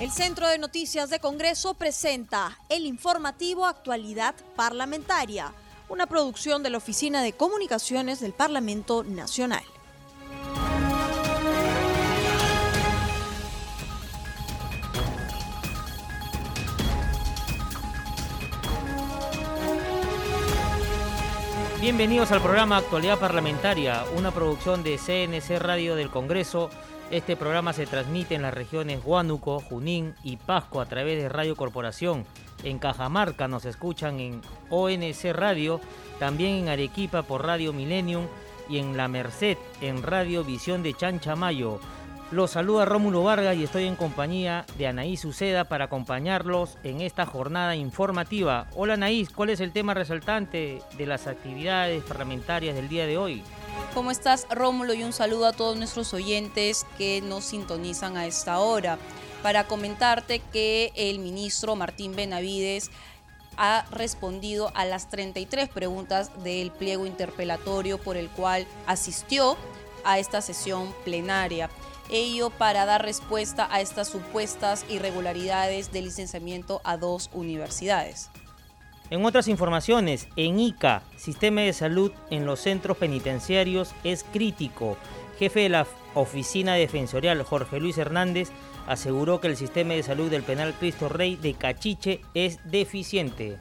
El Centro de Noticias de Congreso presenta el informativo Actualidad Parlamentaria, una producción de la Oficina de Comunicaciones del Parlamento Nacional. Bienvenidos al programa Actualidad Parlamentaria, una producción de CNC Radio del Congreso este programa se transmite en las regiones Huánuco, Junín y Pasco a través de Radio Corporación. En Cajamarca nos escuchan en ONC Radio, también en Arequipa por Radio Millennium y en La Merced en Radio Visión de Chanchamayo. Los saluda Rómulo Vargas y estoy en compañía de Anaís Uceda para acompañarlos en esta jornada informativa. Hola Anaís, ¿cuál es el tema resaltante de las actividades parlamentarias del día de hoy? ¿Cómo estás, Rómulo? Y un saludo a todos nuestros oyentes que nos sintonizan a esta hora. Para comentarte que el ministro Martín Benavides ha respondido a las 33 preguntas del pliego interpelatorio por el cual asistió a esta sesión plenaria. Ello para dar respuesta a estas supuestas irregularidades de licenciamiento a dos universidades. En otras informaciones, en ICA, sistema de salud en los centros penitenciarios es crítico. Jefe de la oficina defensorial, Jorge Luis Hernández, aseguró que el sistema de salud del penal Cristo Rey de Cachiche es deficiente.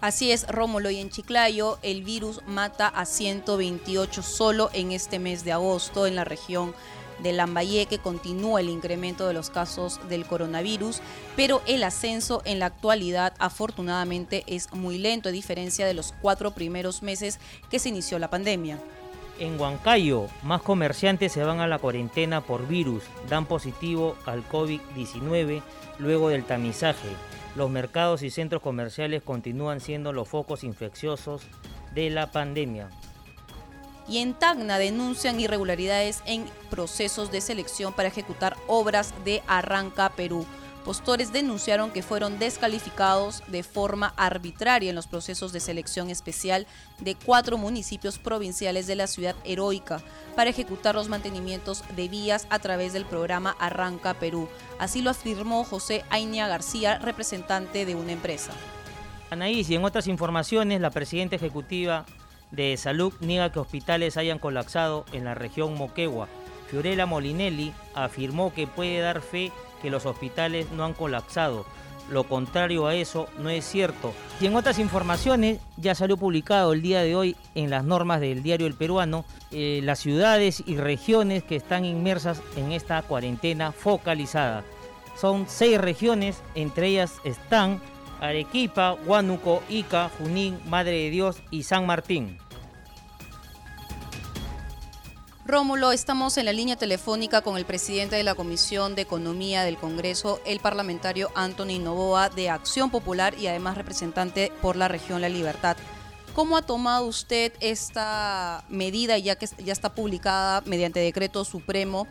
Así es, Rómulo, y en Chiclayo el virus mata a 128 solo en este mes de agosto en la región de Lambayeque continúa el incremento de los casos del coronavirus, pero el ascenso en la actualidad afortunadamente es muy lento a diferencia de los cuatro primeros meses que se inició la pandemia. En Huancayo, más comerciantes se van a la cuarentena por virus, dan positivo al COVID-19 luego del tamizaje. Los mercados y centros comerciales continúan siendo los focos infecciosos de la pandemia y en Tacna denuncian irregularidades en procesos de selección para ejecutar obras de Arranca Perú. Postores denunciaron que fueron descalificados de forma arbitraria en los procesos de selección especial de cuatro municipios provinciales de la ciudad heroica para ejecutar los mantenimientos de vías a través del programa Arranca Perú. Así lo afirmó José Ainia García, representante de una empresa. Anaís, y en otras informaciones, la presidenta ejecutiva de Salud niega que hospitales hayan colapsado en la región Moquegua. Fiorella Molinelli afirmó que puede dar fe que los hospitales no han colapsado. Lo contrario a eso no es cierto. Y en otras informaciones, ya salió publicado el día de hoy en las normas del diario El Peruano, eh, las ciudades y regiones que están inmersas en esta cuarentena focalizada. Son seis regiones, entre ellas están Arequipa, Huánuco, Ica, Junín, Madre de Dios y San Martín. Rómulo, estamos en la línea telefónica con el presidente de la Comisión de Economía del Congreso, el parlamentario Anthony Novoa de Acción Popular y además representante por la región La Libertad. ¿Cómo ha tomado usted esta medida, ya que ya está publicada mediante decreto supremo,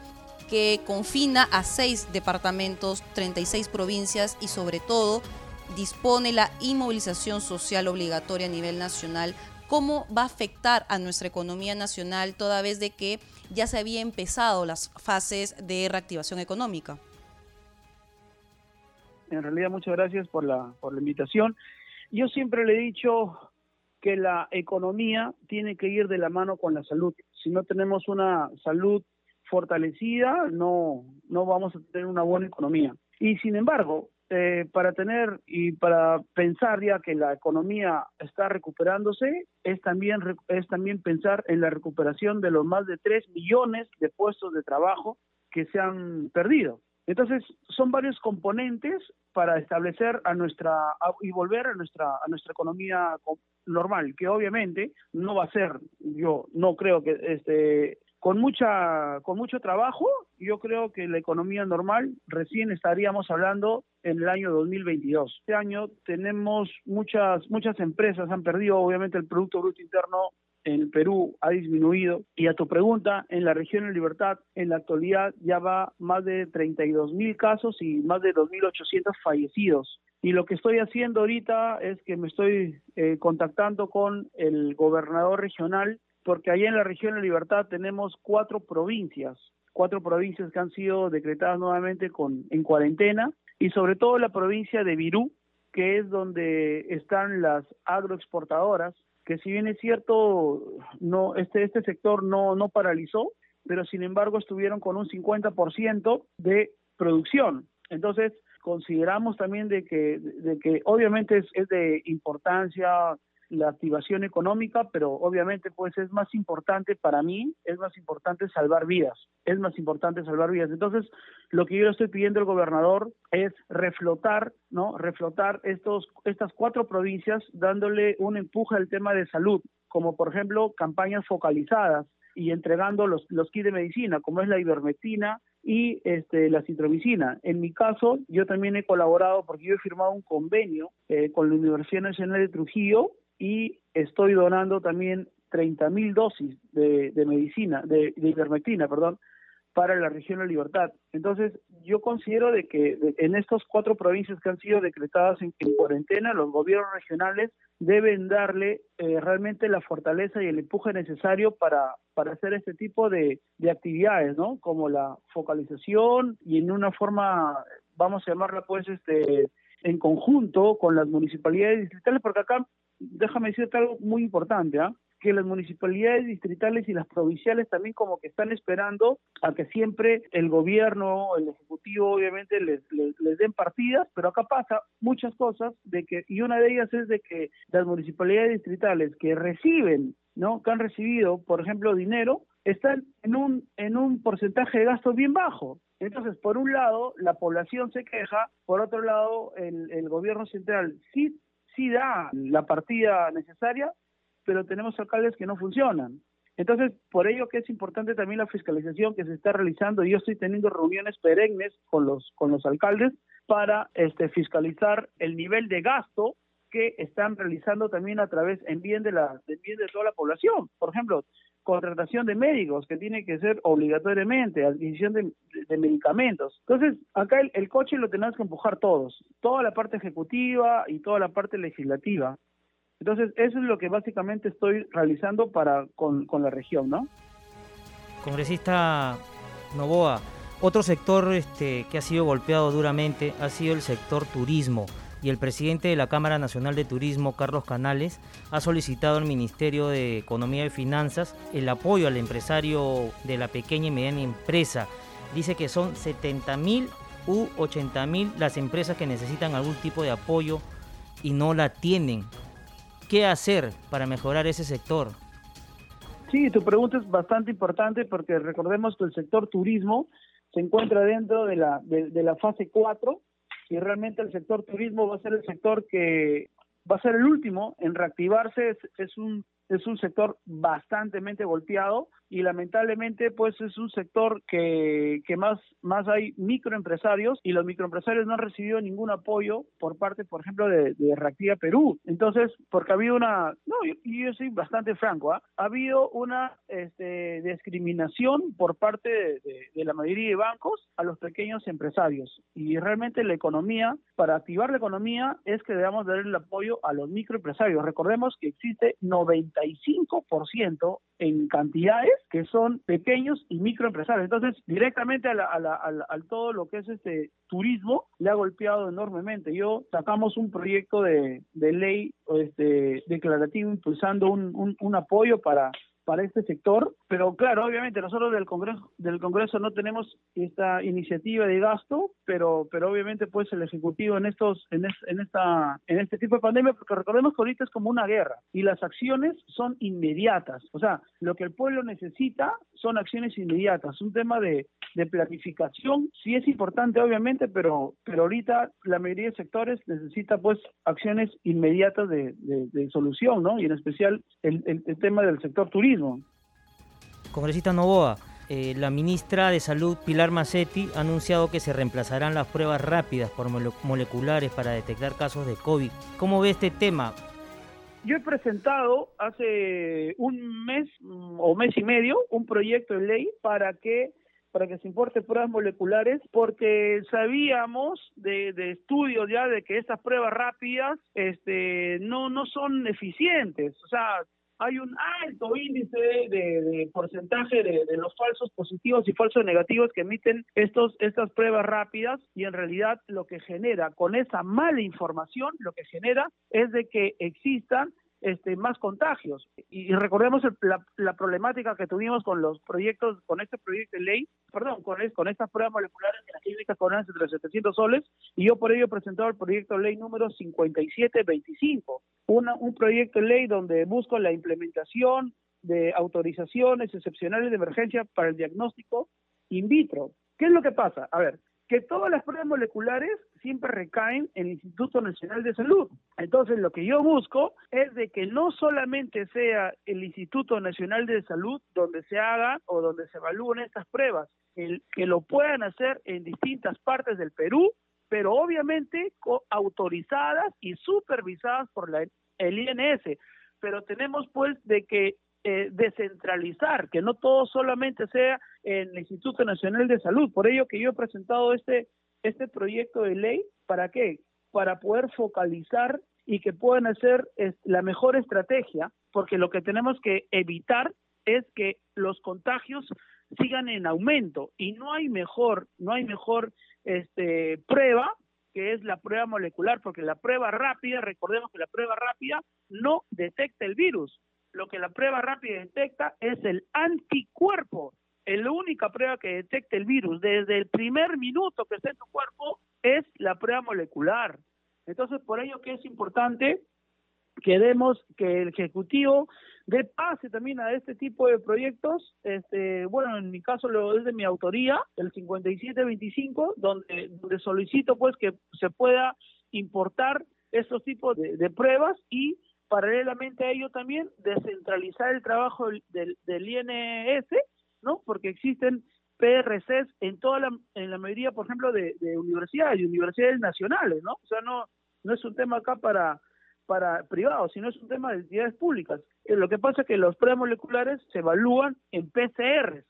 que confina a seis departamentos, 36 provincias y sobre todo dispone la inmovilización social obligatoria a nivel nacional, ¿cómo va a afectar a nuestra economía nacional toda vez de que ya se había empezado las fases de reactivación económica? En realidad, muchas gracias por la, por la invitación. Yo siempre le he dicho que la economía tiene que ir de la mano con la salud. Si no tenemos una salud fortalecida, no, no vamos a tener una buena economía. Y sin embargo, eh, para tener y para pensar ya que la economía está recuperándose, es también, es también pensar en la recuperación de los más de 3 millones de puestos de trabajo que se han perdido. Entonces, son varios componentes para establecer a nuestra y volver a nuestra a nuestra economía normal, que obviamente no va a ser, yo no creo que este con mucha con mucho trabajo, yo creo que la economía normal recién estaríamos hablando en el año 2022. Este año tenemos muchas muchas empresas han perdido obviamente el producto bruto interno en Perú ha disminuido y a tu pregunta, en la región de Libertad en la actualidad ya va más de 32 mil casos y más de 2.800 fallecidos. Y lo que estoy haciendo ahorita es que me estoy eh, contactando con el gobernador regional porque allá en la región de Libertad tenemos cuatro provincias, cuatro provincias que han sido decretadas nuevamente con en cuarentena y sobre todo la provincia de Virú, que es donde están las agroexportadoras, que si bien es cierto, no este este sector no no paralizó, pero sin embargo estuvieron con un 50% de producción. Entonces, consideramos también de que, de que obviamente es, es de importancia la activación económica, pero obviamente pues es más importante para mí, es más importante salvar vidas, es más importante salvar vidas. Entonces, lo que yo le estoy pidiendo al gobernador es reflotar, ¿no? Reflotar estos estas cuatro provincias dándole un empuje al tema de salud, como por ejemplo campañas focalizadas y entregando los los kits de medicina, como es la ivermectina y este, la citromicina. En mi caso, yo también he colaborado porque yo he firmado un convenio eh, con la Universidad Nacional de Trujillo y estoy donando también 30 mil dosis de, de medicina, de, de, perdón, para la región de Libertad. Entonces, yo considero de que de, en estas cuatro provincias que han sido decretadas en, en cuarentena, los gobiernos regionales deben darle eh, realmente la fortaleza y el empuje necesario para, para hacer este tipo de, de actividades, ¿no? Como la focalización y en una forma, vamos a llamarla pues, este en conjunto con las municipalidades distritales, porque acá déjame decirte algo muy importante, ¿ah? que las municipalidades distritales y las provinciales también como que están esperando a que siempre el gobierno, el ejecutivo obviamente les, les, les, den partidas, pero acá pasa muchas cosas de que y una de ellas es de que las municipalidades distritales que reciben, ¿no? que han recibido, por ejemplo, dinero, están en un en un porcentaje de gasto bien bajo. Entonces, por un lado, la población se queja, por otro lado, el, el gobierno central sí sí da la partida necesaria, pero tenemos alcaldes que no funcionan. Entonces, por ello que es importante también la fiscalización que se está realizando. Yo estoy teniendo reuniones perennes con los con los alcaldes para este fiscalizar el nivel de gasto que están realizando también a través en bien de la en bien de toda la población. Por ejemplo, contratación de médicos, que tiene que ser obligatoriamente, adquisición de, medicamentos. Entonces, acá el, el, coche lo tenemos que empujar todos, toda la parte ejecutiva y toda la parte legislativa. Entonces, eso es lo que básicamente estoy realizando para con, con la región, ¿no? Congresista Novoa, otro sector este, que ha sido golpeado duramente ha sido el sector turismo y el presidente de la Cámara Nacional de Turismo, Carlos Canales, ha solicitado al Ministerio de Economía y Finanzas el apoyo al empresario de la pequeña y mediana empresa. Dice que son 70 mil u 80 mil las empresas que necesitan algún tipo de apoyo y no la tienen. ¿Qué hacer para mejorar ese sector? Sí, tu pregunta es bastante importante porque recordemos que el sector turismo se encuentra dentro de la, de, de la fase 4 y realmente el sector turismo va a ser el sector que va a ser el último en reactivarse, es, es un es un sector bastante golpeado y lamentablemente pues es un sector que, que más, más hay microempresarios y los microempresarios no han recibido ningún apoyo por parte, por ejemplo, de, de Reactiva Perú. Entonces, porque ha habido una, no, yo, yo soy bastante franco, ¿eh? ha habido una este, discriminación por parte de, de, la mayoría de bancos a los pequeños empresarios y realmente la economía, para activar la economía es que debamos dar el apoyo a los microempresarios. Recordemos que existe 95% en cantidades que son pequeños y microempresarios. Entonces, directamente a, a, a, todo lo que es este turismo le ha golpeado enormemente. Yo sacamos un proyecto de, de ley este, declarativo impulsando un, un, un apoyo para para este sector, pero claro, obviamente nosotros del Congreso del Congreso no tenemos esta iniciativa de gasto, pero pero obviamente pues el ejecutivo en estos en, es, en esta en este tipo de pandemia porque recordemos que ahorita es como una guerra y las acciones son inmediatas, o sea, lo que el pueblo necesita son acciones inmediatas, un tema de, de planificación sí es importante obviamente, pero pero ahorita la mayoría de sectores necesita pues acciones inmediatas de, de, de solución, ¿no? Y en especial el, el, el tema del sector turismo Congresista Novoa, eh, la ministra de Salud, Pilar Macetti, ha anunciado que se reemplazarán las pruebas rápidas por mole moleculares para detectar casos de COVID. ¿Cómo ve este tema? Yo he presentado hace un mes mm, o mes y medio un proyecto de ley para que para que se importe pruebas moleculares porque sabíamos de, de, estudios ya de que estas pruebas rápidas este no no son eficientes o sea hay un alto índice de, porcentaje de, de, los falsos positivos y falsos negativos que emiten estos estas pruebas rápidas y en realidad lo que genera con esa mala información lo que genera es de que existan este, más contagios. Y, recordemos la, problemática que tuvimos con los proyectos, con este proyecto de ley, perdón, con, con estas pruebas moleculares en las clínicas coronas entre los 700 soles, y yo por ello he presentado el proyecto de ley número 5725, una, un proyecto de ley donde busco la implementación de autorizaciones excepcionales de emergencia para el diagnóstico in vitro. ¿Qué es lo que pasa? A ver, que todas las pruebas moleculares siempre recaen en el Instituto Nacional de Salud. Entonces, lo que yo busco es de que no solamente sea el Instituto Nacional de Salud donde se hagan o donde se evalúen estas pruebas, que lo puedan hacer en distintas partes del Perú, pero obviamente autorizadas y supervisadas por la, el INS. Pero tenemos pues de que eh, descentralizar, que no todo solamente sea el Instituto Nacional de Salud. Por ello que yo he presentado este, este proyecto de ley, ¿para qué? Para poder focalizar y que puedan hacer la mejor estrategia, porque lo que tenemos que evitar es que los contagios sigan en aumento y no hay mejor, no hay mejor este, prueba que es la prueba molecular, porque la prueba rápida, recordemos que la prueba rápida no detecta el virus, lo que la prueba rápida detecta es el anticuerpo. La única prueba que detecta el virus desde el primer minuto que está en tu cuerpo es la prueba molecular. Entonces, por ello que es importante que demos, que el Ejecutivo dé pase también a este tipo de proyectos. Este, bueno, en mi caso lo es de mi autoría, el 5725, donde, donde solicito pues que se pueda importar estos tipos de, de pruebas y paralelamente a ello también descentralizar el trabajo del, del INS, ¿no? Porque existen PRCs en toda la, en la mayoría, por ejemplo, de, universidades y universidades nacionales, ¿no? O sea, no, no es un tema acá para, para privados, sino es un tema de entidades públicas. Eh, lo que pasa es que los pruebas moleculares se evalúan en PCRs.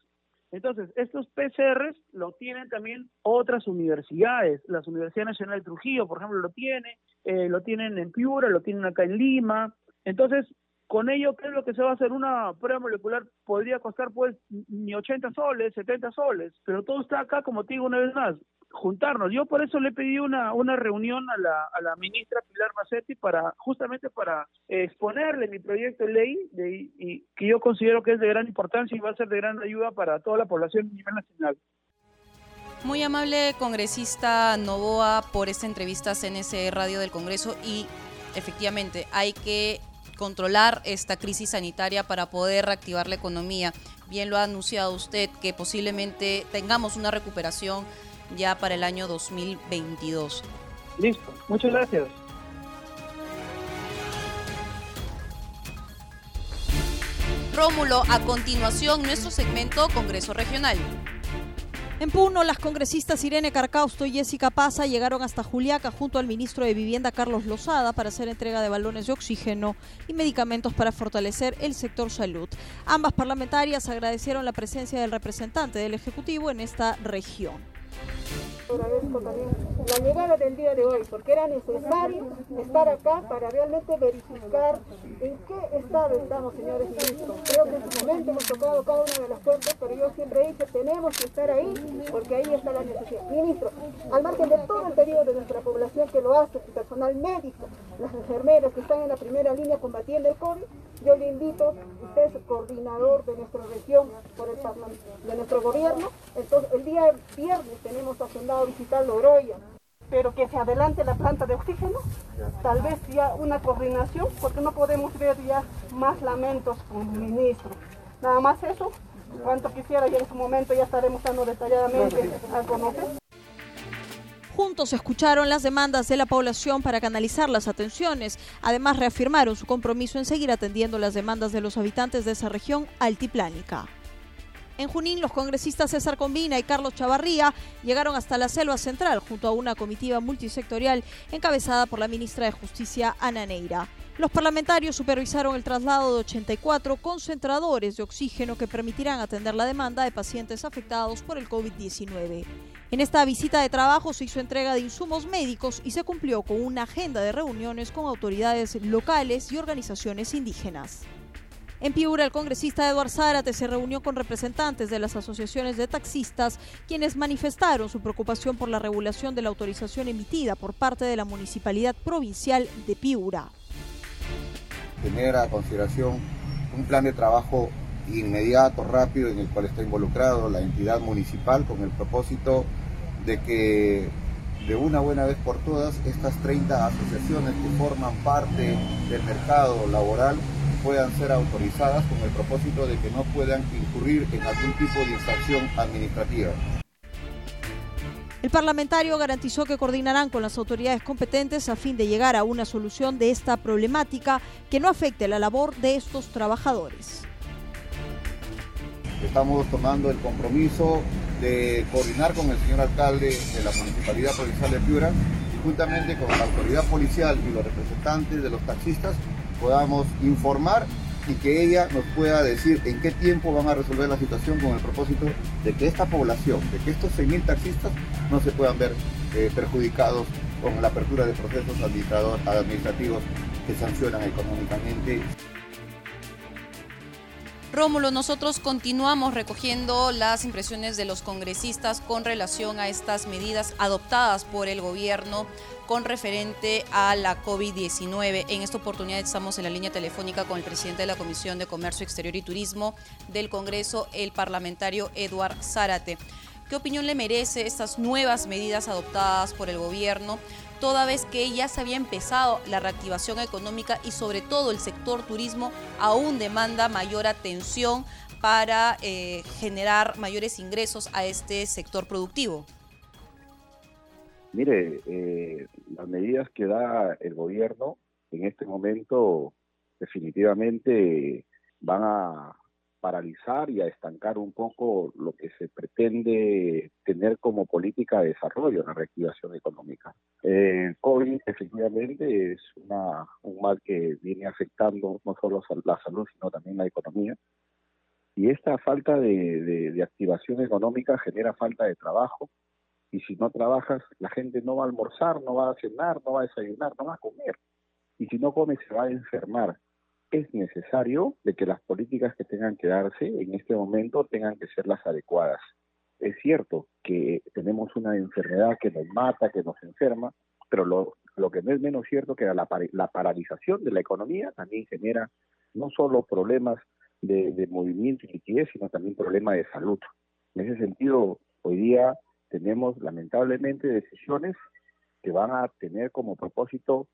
Entonces, estos PCRs lo tienen también otras universidades. La Universidad Nacional de Trujillo, por ejemplo, lo tiene, eh, lo tienen en Piura, lo tienen acá en Lima. Entonces, con ello, ¿qué es lo que se va a hacer? Una prueba molecular podría costar pues ni 80 soles, 70 soles, pero todo está acá, como te digo una vez más, juntarnos. Yo por eso le pedí una, una reunión a la, a la ministra Pilar Macetti para justamente para exponerle mi proyecto de ley de, y que yo considero que es de gran importancia y va a ser de gran ayuda para toda la población a nivel nacional. Muy amable congresista Novoa por esta entrevista a CNC Radio del Congreso y efectivamente hay que controlar esta crisis sanitaria para poder reactivar la economía. Bien lo ha anunciado usted que posiblemente tengamos una recuperación ya para el año 2022. Listo, muchas gracias. Rómulo, a continuación nuestro segmento Congreso Regional. En Puno, las congresistas Irene Carcausto y Jessica Paza llegaron hasta Juliaca junto al ministro de Vivienda Carlos Lozada para hacer entrega de balones de oxígeno y medicamentos para fortalecer el sector salud. Ambas parlamentarias agradecieron la presencia del representante del Ejecutivo en esta región. Agradezco también la llegada del día de hoy, porque era necesario estar acá para realmente verificar en qué estado estamos, señores ministros. Creo que en su momento hemos tocado cada una de las puertas, pero yo siempre he dicho, tenemos que estar ahí, porque ahí está la necesidad. Ministro, al margen de todo el periodo de nuestra población que lo hace, el personal médico, las enfermeras que están en la primera línea combatiendo el COVID, yo le invito, usted es coordinador de nuestra región por el de nuestro gobierno, entonces el día viernes tenemos agendado visitar Loroya, pero que se adelante la planta de oxígeno, tal vez ya una coordinación, porque no podemos ver ya más lamentos con ministro. Nada más eso, cuanto quisiera ya en su momento ya estaremos dando detalladamente a conocer. Juntos escucharon las demandas de la población para canalizar las atenciones. Además, reafirmaron su compromiso en seguir atendiendo las demandas de los habitantes de esa región altiplánica. En Junín, los congresistas César Combina y Carlos Chavarría llegaron hasta la selva central junto a una comitiva multisectorial encabezada por la ministra de Justicia, Ana Neira. Los parlamentarios supervisaron el traslado de 84 concentradores de oxígeno que permitirán atender la demanda de pacientes afectados por el COVID-19. En esta visita de trabajo se hizo entrega de insumos médicos y se cumplió con una agenda de reuniones con autoridades locales y organizaciones indígenas. En Piura, el congresista Eduard Zárate se reunió con representantes de las asociaciones de taxistas, quienes manifestaron su preocupación por la regulación de la autorización emitida por parte de la Municipalidad Provincial de Piura. Tener a consideración un plan de trabajo inmediato, rápido, en el cual está involucrado la entidad municipal con el propósito de que de una buena vez por todas estas 30 asociaciones que forman parte del mercado laboral puedan ser autorizadas con el propósito de que no puedan incurrir en algún tipo de infracción administrativa. El parlamentario garantizó que coordinarán con las autoridades competentes a fin de llegar a una solución de esta problemática que no afecte la labor de estos trabajadores. Estamos tomando el compromiso de coordinar con el señor alcalde de la Municipalidad Provincial de Piura y juntamente con la autoridad policial y los representantes de los taxistas podamos informar y que ella nos pueda decir en qué tiempo van a resolver la situación con el propósito de que esta población, de que estos 6.000 taxistas no se puedan ver eh, perjudicados con la apertura de procesos administrativos que sancionan económicamente. Rómulo, nosotros continuamos recogiendo las impresiones de los congresistas con relación a estas medidas adoptadas por el gobierno con referente a la COVID-19. En esta oportunidad estamos en la línea telefónica con el presidente de la Comisión de Comercio Exterior y Turismo del Congreso, el parlamentario Eduard Zárate. ¿Qué opinión le merece estas nuevas medidas adoptadas por el gobierno, toda vez que ya se había empezado la reactivación económica y sobre todo el sector turismo aún demanda mayor atención para eh, generar mayores ingresos a este sector productivo? Mire, eh, las medidas que da el gobierno en este momento definitivamente van a paralizar y a estancar un poco lo que se pretende tener como política de desarrollo en la reactivación económica. El COVID efectivamente es una, un mal que viene afectando no solo la salud, sino también la economía. Y esta falta de, de activación económica genera falta de trabajo, y si no trabajas, la gente no va a almorzar, no va a cenar, no va a desayunar, no va a comer. Y si no come, se va a enfermar. Es necesario de que las políticas que tengan que darse en este momento tengan que ser las adecuadas. Es cierto que tenemos una enfermedad que nos mata, que nos enferma, pero lo, lo que no es menos cierto que la, la paralización de la economía también genera no solo problemas de, de movimiento y liquidez, sino también problemas de salud. En ese sentido, hoy día tenemos lamentablemente decisiones que van a tener como propósito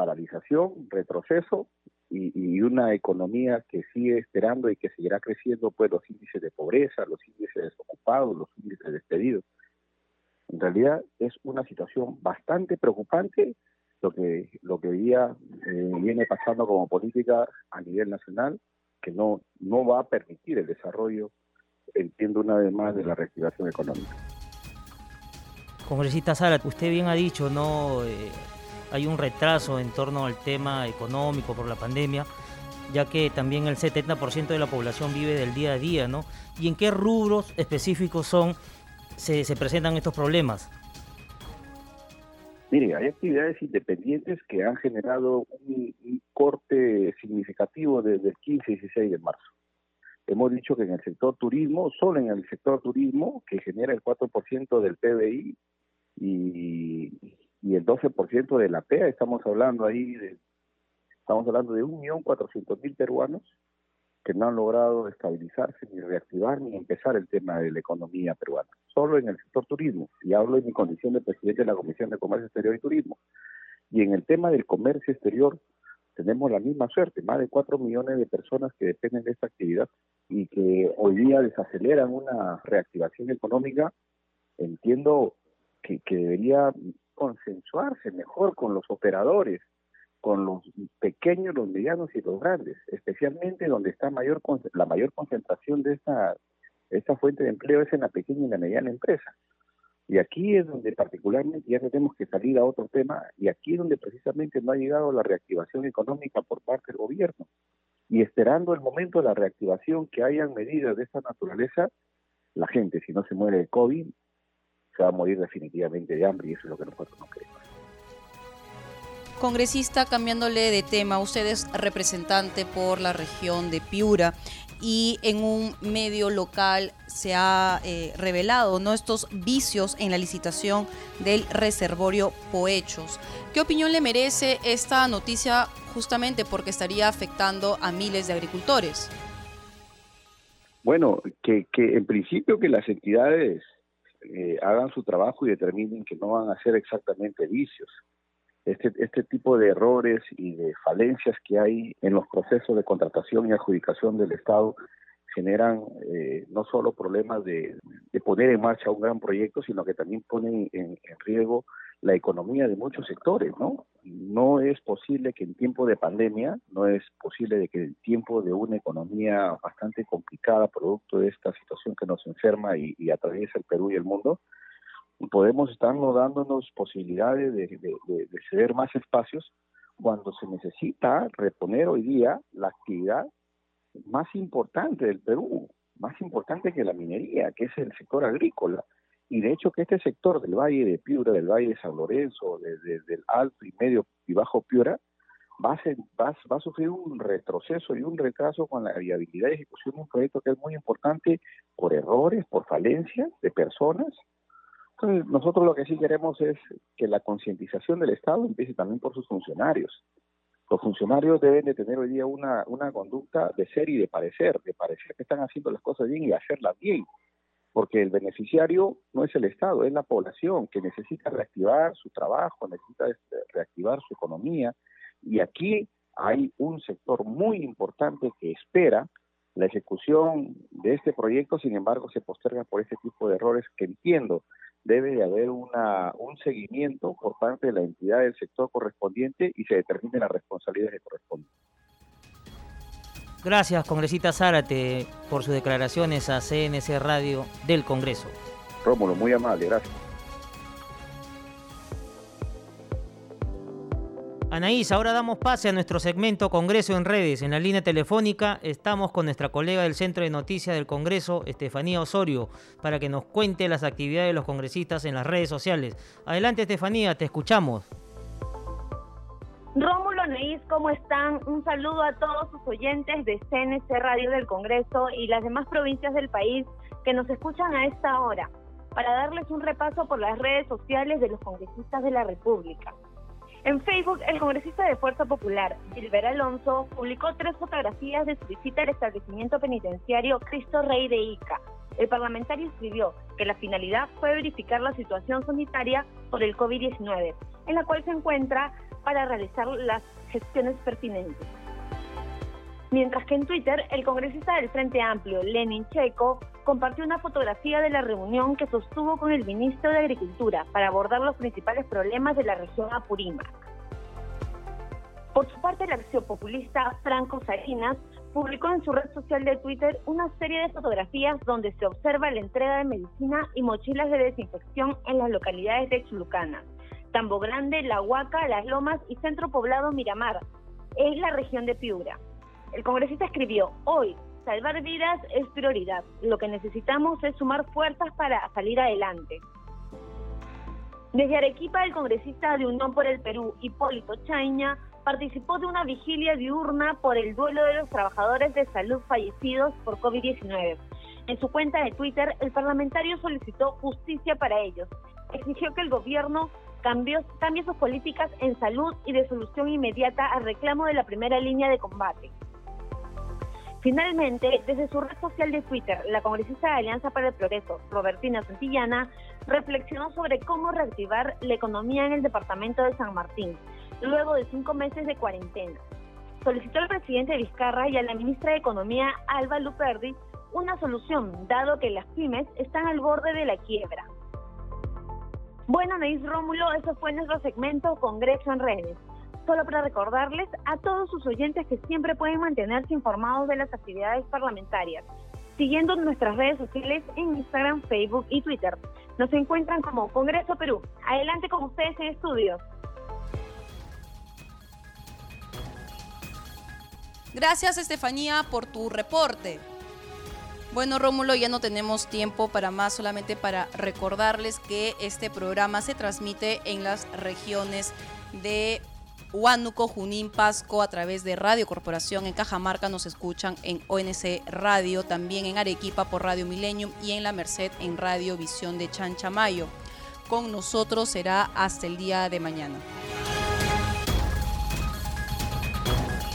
paralización, retroceso y, una economía que sigue esperando y que seguirá creciendo pues los índices de pobreza, los índices de desocupados, los índices de despedidos. En realidad es una situación bastante preocupante lo que lo que eh, viene pasando como política a nivel nacional que no no va a permitir el desarrollo entiendo una vez más de la reactivación económica. Congresista Sara, usted bien ha dicho, no eh, hay un retraso en torno al tema económico por la pandemia, ya que también el 70% de la población vive del día a día, ¿no? ¿Y en qué rubros específicos son se, presentan estos problemas? Mire, hay actividades independientes que han generado un, un, corte significativo desde el 15 y 16 de marzo. Hemos dicho que en el sector turismo, solo en el sector turismo, que genera el 4% del PBI, y, y el 12% de la PEA, estamos hablando ahí de, estamos hablando de 1.400.000 peruanos que no han logrado estabilizarse, ni reactivar, ni empezar el tema de la economía peruana. Solo en el sector turismo, y hablo en mi condición de presidente de la Comisión de Comercio Exterior y Turismo. Y en el tema del comercio exterior, tenemos la misma suerte, más de 4 millones de personas que dependen de esta actividad y que hoy día desaceleran una reactivación económica, entiendo que, debería consensuarse mejor con los operadores, con los pequeños, los medianos y los grandes, especialmente donde está mayor la mayor concentración de esta, esta fuente de empleo es en la pequeña y la mediana empresa. Y aquí es donde particularmente ya tenemos que salir a otro tema, y aquí es donde precisamente no ha llegado la reactivación económica por parte del gobierno. Y esperando el momento de la reactivación, que hayan medidas de esta naturaleza, la gente, si no se muere de COVID, se va a morir definitivamente de hambre y eso es lo que nosotros no queremos. Congresista, cambiándole de tema, usted es representante por la región de Piura y en un medio local se ha eh, revelado ¿no? estos vicios en la licitación del reservorio Poechos. ¿Qué opinión le merece esta noticia justamente porque estaría afectando a miles de agricultores? Bueno, que, que en principio que las entidades eh, hagan su trabajo y determinen que no van a ser exactamente vicios. Este, este tipo de errores y de falencias que hay en los procesos de contratación y adjudicación del Estado generan eh, no solo problemas de, poner en marcha un gran proyecto, sino que también ponen en, riesgo la economía de muchos sectores, ¿no? No es posible que en tiempo de pandemia, no es posible de que en tiempo de una economía bastante complicada, producto de esta situación que nos enferma y, atraviesa el Perú y el mundo, podemos estarnos dándonos posibilidades de, de, ceder más espacios cuando se necesita reponer hoy día la actividad más importante del Perú, más importante que la minería, que es el sector agrícola. Y de hecho que este sector del Valle de Piura, del Valle de San Lorenzo, desde del Alto y Medio y Bajo Piura, va a, va, va a sufrir un retroceso y un retraso con la viabilidad de ejecución de un proyecto que es muy importante por errores, por falencias de personas, entonces, nosotros lo que sí queremos es que la concientización del Estado empiece también por sus funcionarios. Los funcionarios deben de tener hoy día una, una conducta de ser y de parecer, de parecer que están haciendo las cosas bien y hacerlas bien, porque el beneficiario no es el Estado, es la población que necesita reactivar su trabajo, necesita reactivar su economía, y aquí hay un sector muy importante que espera la ejecución de este proyecto, sin embargo, se posterga por este tipo de errores que entiendo debe de haber una, un seguimiento por parte de la entidad del sector correspondiente y se determinen las responsabilidades que corresponden. Gracias, congresista Zárate, por sus declaraciones a CNC Radio del Congreso. Rómulo, muy amable, gracias. Anaís, ahora damos pase a nuestro segmento Congreso en redes. En la línea telefónica estamos con nuestra colega del Centro de Noticias del Congreso, Estefanía Osorio, para que nos cuente las actividades de los congresistas en las redes sociales. Adelante, Estefanía, te escuchamos. Anaís, ¿cómo están? Un saludo a todos sus oyentes de CNC Radio del Congreso y las demás provincias del país que nos escuchan a esta hora, para darles un repaso por las redes sociales de los congresistas de la República. En Facebook, el congresista de Fuerza Popular, Gilbert Alonso, publicó tres fotografías de su visita al establecimiento penitenciario Cristo Rey de Ica. El parlamentario escribió que la finalidad fue verificar la situación sanitaria por el COVID-19, en la cual se encuentra para realizar las gestiones pertinentes. Mientras que en Twitter, el congresista del Frente Amplio, Lenin Checo, compartió una fotografía de la reunión que sostuvo con el ministro de Agricultura para abordar los principales problemas de la región Apurímac. Por su parte, la acción populista Franco Salinas publicó en su red social de Twitter una serie de fotografías donde se observa la entrega de medicina y mochilas de desinfección en las localidades de Chulucana, Tambo Grande, La Huaca, Las Lomas y Centro Poblado Miramar, en la región de Piura. El congresista escribió, hoy, salvar vidas es prioridad. Lo que necesitamos es sumar fuerzas para salir adelante. Desde Arequipa, el congresista de Unión por el Perú, Hipólito Chaña, participó de una vigilia diurna por el duelo de los trabajadores de salud fallecidos por COVID-19. En su cuenta de Twitter, el parlamentario solicitó justicia para ellos. Exigió que el gobierno cambie sus políticas en salud y de solución inmediata al reclamo de la primera línea de combate. Finalmente, desde su red social de Twitter, la congresista de Alianza para el Progreso, Robertina Santillana, reflexionó sobre cómo reactivar la economía en el departamento de San Martín, luego de cinco meses de cuarentena. Solicitó al presidente Vizcarra y a la ministra de Economía, Alba Luperdi, una solución, dado que las pymes están al borde de la quiebra. Bueno, Neis Rómulo, eso fue nuestro segmento Congreso en Redes solo para recordarles a todos sus oyentes que siempre pueden mantenerse informados de las actividades parlamentarias, siguiendo nuestras redes sociales en Instagram, Facebook y Twitter. Nos encuentran como Congreso Perú. Adelante con ustedes en estudio. Gracias Estefanía por tu reporte. Bueno, Rómulo, ya no tenemos tiempo para más, solamente para recordarles que este programa se transmite en las regiones de Huánuco, Junín, Pasco a través de Radio Corporación. En Cajamarca nos escuchan en ONC Radio, también en Arequipa por Radio Millennium y en La Merced en Radio Visión de Chanchamayo. Con nosotros será hasta el día de mañana.